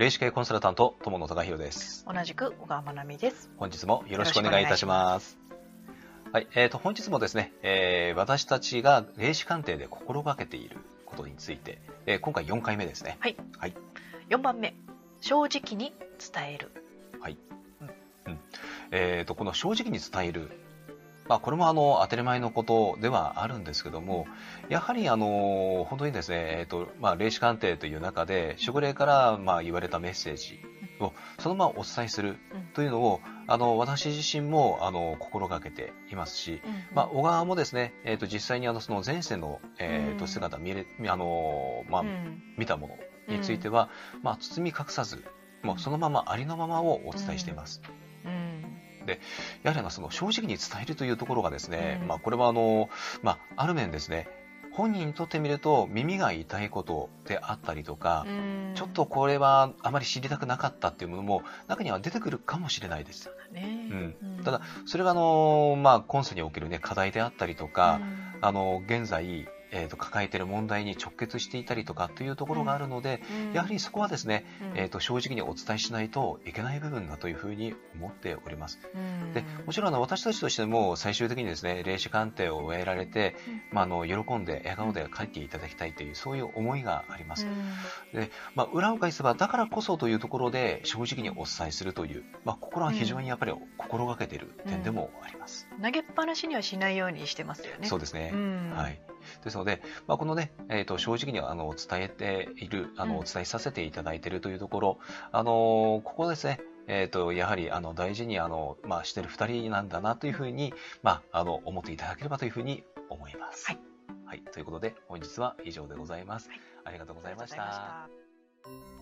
霊視系コンサルタント友野隆弘です。同じく小川真奈美です。本日もよろしくお願いいたします。はい、えーと、本日もですね、えー、私たちが霊視鑑定で心がけていることについて、えー、今回4回目ですね。はい、はい、4番目。正直に伝える。はい、うん、うん、えーとこの正直に伝えるまあ、これもあの当たり前のことではあるんですけども、やはりあの本当にですね、えーとまあ、霊視鑑定という中で、守護霊からまあ言われたメッセージをそのままお伝えするというのを、あの私自身もあの心がけていますし、まあ、小川もですね、えー、と実際にあのその前世の、えー、と姿見れ、あのまあ見たものについては、まあ、包み隠さず、もうそのままありのままをお伝えしています。でやはりあのその正直に伝えるというところがですね、うん、まあ、これはあの、まあ、ある面ですね本人にとってみると耳が痛いことであったりとか、ちょっとこれはあまり知りたくなかったっていうものも中には出てくるかもしれないです。ね。うん、ただそれがあの、まあ、今世における、ね、課題であったりとか、あの現在えーと、抱えている問題に直結していたりとかというところがあるので、うん、やはりそこはですね、うん、えーと、正直にお伝えしないといけない部分だというふうに思っております。うん、でもちろん私たちとしても最終的にですね霊視鑑定を終えられて、まあ、あの喜んで笑顔で帰っていただきたいというそういう思いがあります。でまあ、裏を返せばだからこそというところで正直にお伝えするという、まあ、心は非常にやっぱり心がけている点でもあります。投げっぱなしにはしないようにしてますよね。そうですね。はい。ですので、まあ、このね、えー、と正直にあの伝えているあの、お伝えさせていただいているというところ、あのここですね、えーと、やはりあの大事にあの、まあ、してる2人なんだなというふうに、まあ、あの思っていただければというふうに思います。はい、はい、ということで本日は以上でございます。はい、ありがとうございました。